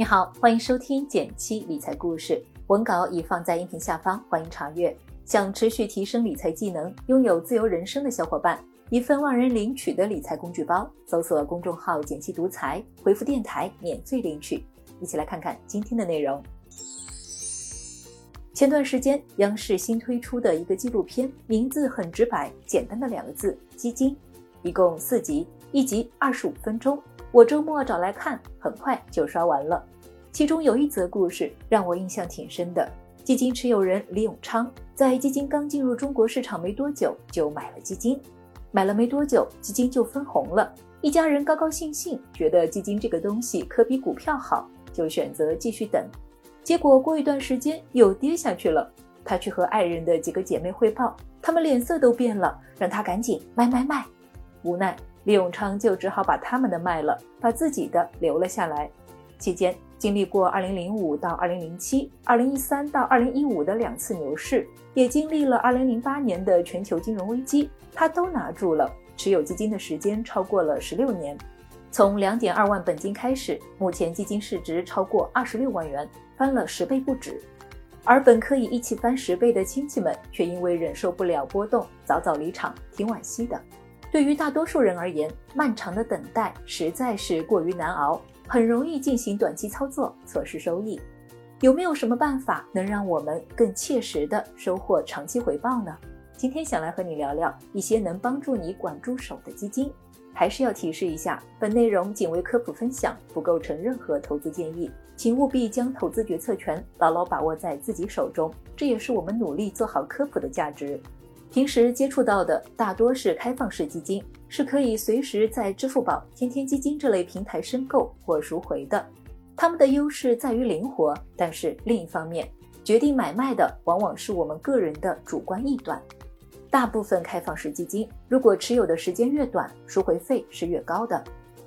你好，欢迎收听减七理财故事，文稿已放在音频下方，欢迎查阅。想持续提升理财技能，拥有自由人生的小伙伴，一份万人领取的理财工具包，搜索公众号“减七独裁，回复“电台”免费领取。一起来看看今天的内容。前段时间，央视新推出的一个纪录片，名字很直白，简单的两个字：基金，一共四集，一集二十五分钟。我周末找来看，很快就刷完了。其中有一则故事让我印象挺深的。基金持有人李永昌在基金刚进入中国市场没多久就买了基金，买了没多久基金就分红了。一家人高高兴兴，觉得基金这个东西可比股票好，就选择继续等。结果过一段时间又跌下去了。他去和爱人的几个姐妹汇报，他们脸色都变了，让他赶紧卖卖卖。无奈。李永昌就只好把他们的卖了，把自己的留了下来。期间经历过2005到2007、2013到2015的两次牛市，也经历了2008年的全球金融危机，他都拿住了。持有基金的时间超过了十六年，从2.2万本金开始，目前基金市值超过26万元，翻了十倍不止。而本可以一起翻十倍的亲戚们，却因为忍受不了波动，早早离场，挺惋惜的。对于大多数人而言，漫长的等待实在是过于难熬，很容易进行短期操作，错失收益。有没有什么办法能让我们更切实的收获长期回报呢？今天想来和你聊聊一些能帮助你管住手的基金。还是要提示一下，本内容仅为科普分享，不构成任何投资建议，请务必将投资决策权牢牢把握在自己手中。这也是我们努力做好科普的价值。平时接触到的大多是开放式基金，是可以随时在支付宝、天天基金这类平台申购或赎回的。它们的优势在于灵活，但是另一方面，决定买卖的往往是我们个人的主观臆断。大部分开放式基金，如果持有的时间越短，赎回费是越高的。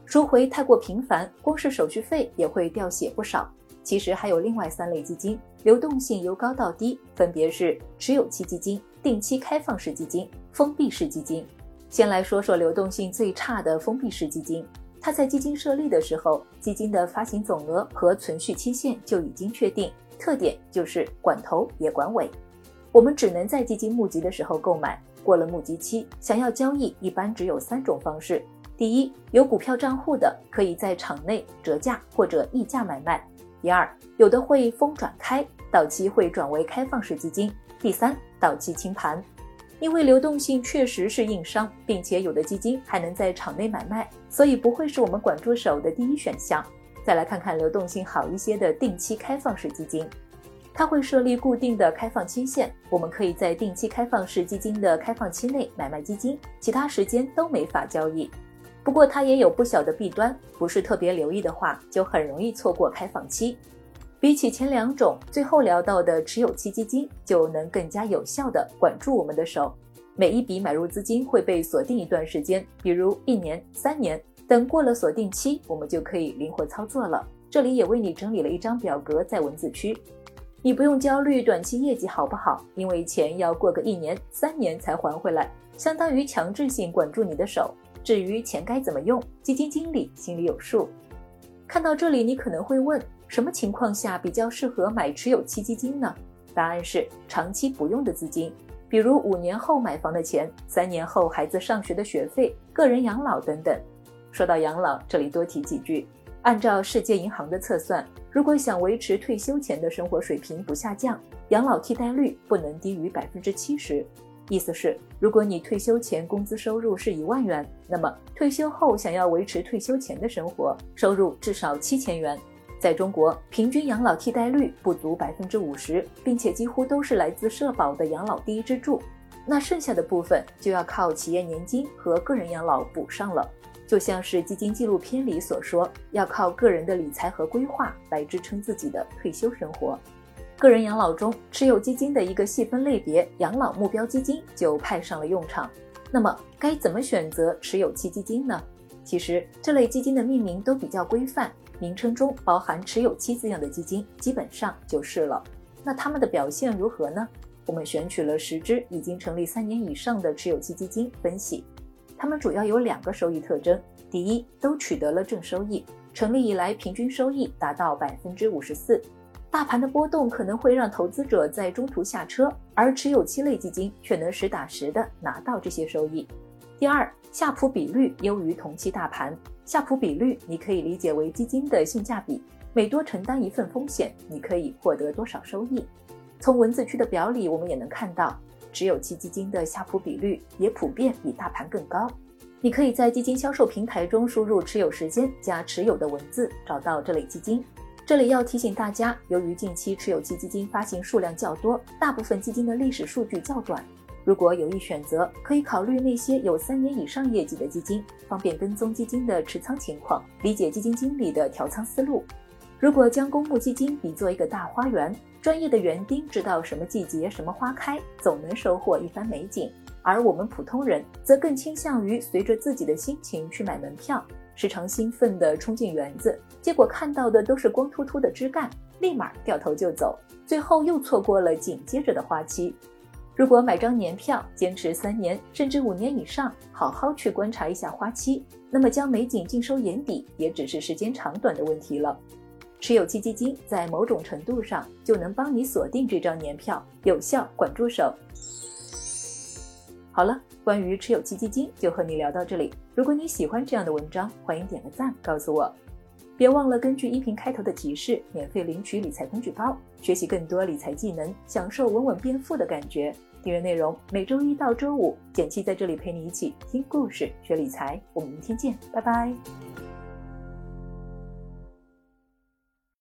赎回太过频繁，光是手续费也会掉血不少。其实还有另外三类基金，流动性由高到低，分别是持有期基金。定期开放式基金、封闭式基金。先来说说流动性最差的封闭式基金。它在基金设立的时候，基金的发行总额和存续期限就已经确定，特点就是管头也管尾。我们只能在基金募集的时候购买，过了募集期，想要交易，一般只有三种方式：第一，有股票账户的，可以在场内折价或者溢价买卖；第二，有的会封转开，到期会转为开放式基金；第三。到期清盘，因为流动性确实是硬伤，并且有的基金还能在场内买卖，所以不会是我们管住手的第一选项。再来看看流动性好一些的定期开放式基金，它会设立固定的开放期限，我们可以在定期开放式基金的开放期内买卖基金，其他时间都没法交易。不过它也有不小的弊端，不是特别留意的话，就很容易错过开放期。比起前两种，最后聊到的持有期基金就能更加有效地管住我们的手。每一笔买入资金会被锁定一段时间，比如一年、三年。等过了锁定期，我们就可以灵活操作了。这里也为你整理了一张表格在文字区，你不用焦虑短期业绩好不好，因为钱要过个一年、三年才还回来，相当于强制性管住你的手。至于钱该怎么用，基金经理心里有数。看到这里，你可能会问。什么情况下比较适合买持有期基金呢？答案是长期不用的资金，比如五年后买房的钱、三年后孩子上学的学费、个人养老等等。说到养老，这里多提几句。按照世界银行的测算，如果想维持退休前的生活水平不下降，养老替代率不能低于百分之七十。意思是，如果你退休前工资收入是一万元，那么退休后想要维持退休前的生活，收入至少七千元。在中国，平均养老替代率不足百分之五十，并且几乎都是来自社保的养老第一支柱，那剩下的部分就要靠企业年金和个人养老补上了。就像是基金纪录片里所说，要靠个人的理财和规划来支撑自己的退休生活。个人养老中持有基金的一个细分类别——养老目标基金就派上了用场。那么，该怎么选择持有期基金呢？其实，这类基金的命名都比较规范。名称中包含持有期字样的基金，基本上就是了。那它们的表现如何呢？我们选取了十只已经成立三年以上的持有期基金分析，它们主要有两个收益特征。第一，都取得了正收益，成立以来平均收益达到百分之五十四。大盘的波动可能会让投资者在中途下车，而持有期类基金却能实打实的拿到这些收益。第二，夏普比率优于同期大盘。夏普比率你可以理解为基金的性价比，每多承担一份风险，你可以获得多少收益。从文字区的表里，我们也能看到，持有期基金的夏普比率也普遍比大盘更高。你可以在基金销售平台中输入持有时间加持有的文字，找到这类基金。这里要提醒大家，由于近期持有期基金发行数量较多，大部分基金的历史数据较短。如果有意选择，可以考虑那些有三年以上业绩的基金，方便跟踪基金的持仓情况，理解基金经理的调仓思路。如果将公募基金比作一个大花园，专业的园丁知道什么季节什么花开，总能收获一番美景。而我们普通人则更倾向于随着自己的心情去买门票。时常兴奋地冲进园子，结果看到的都是光秃秃的枝干，立马掉头就走，最后又错过了紧接着的花期。如果买张年票，坚持三年甚至五年以上，好好去观察一下花期，那么将美景尽收眼底，也只是时间长短的问题了。持有期基金在某种程度上就能帮你锁定这张年票，有效管住手。好了，关于持有期基金就和你聊到这里。如果你喜欢这样的文章，欢迎点个赞告诉我。别忘了根据音频开头的提示，免费领取理财工具包，学习更多理财技能，享受稳稳变富的感觉。订阅内容每周一到周五，简七在这里陪你一起听故事、学理财。我们明天见，拜拜。